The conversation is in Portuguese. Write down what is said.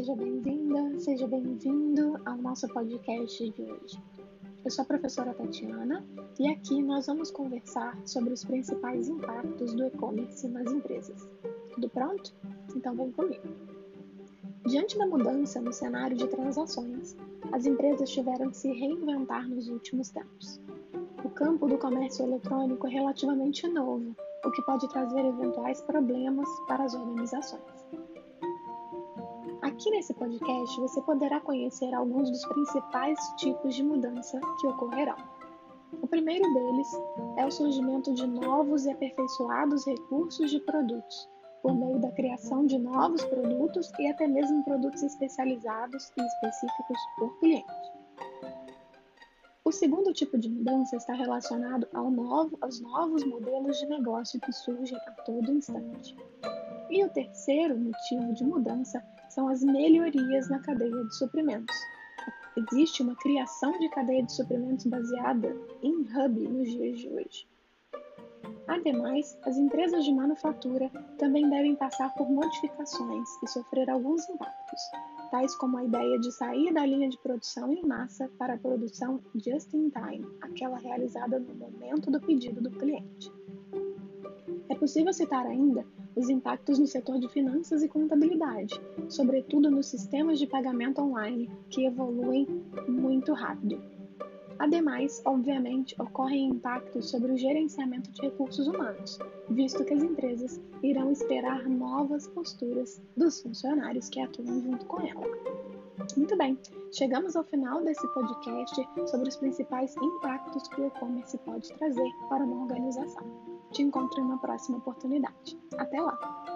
Seja bem-vinda, seja bem-vindo ao nosso podcast de hoje. Eu sou a professora Tatiana e aqui nós vamos conversar sobre os principais impactos do e-commerce nas empresas. Tudo pronto? Então vem comigo. Diante da mudança no cenário de transações, as empresas tiveram que se reinventar nos últimos tempos. O campo do comércio eletrônico é relativamente novo, o que pode trazer eventuais problemas para as organizações. Aqui nesse podcast você poderá conhecer alguns dos principais tipos de mudança que ocorrerão. O primeiro deles é o surgimento de novos e aperfeiçoados recursos de produtos, por meio da criação de novos produtos e até mesmo produtos especializados e específicos por cliente. O segundo tipo de mudança está relacionado ao novo, aos novos modelos de negócio que surgem a todo instante. E o terceiro motivo de mudança são as melhorias na cadeia de suprimentos. Existe uma criação de cadeia de suprimentos baseada em hub nos dias de hoje. Ademais, as empresas de manufatura também devem passar por modificações e sofrer alguns impactos, tais como a ideia de sair da linha de produção em massa para a produção just in time, aquela realizada no momento do pedido do cliente. É possível citar ainda os impactos no setor de finanças e contabilidade, sobretudo nos sistemas de pagamento online, que evoluem muito rápido. Ademais, obviamente, ocorrem impactos sobre o gerenciamento de recursos humanos, visto que as empresas irão esperar novas posturas dos funcionários que atuam junto com ela. Muito bem, chegamos ao final desse podcast sobre os principais impactos que o e-commerce pode trazer para uma organização. Te encontro em uma próxima oportunidade. Até lá!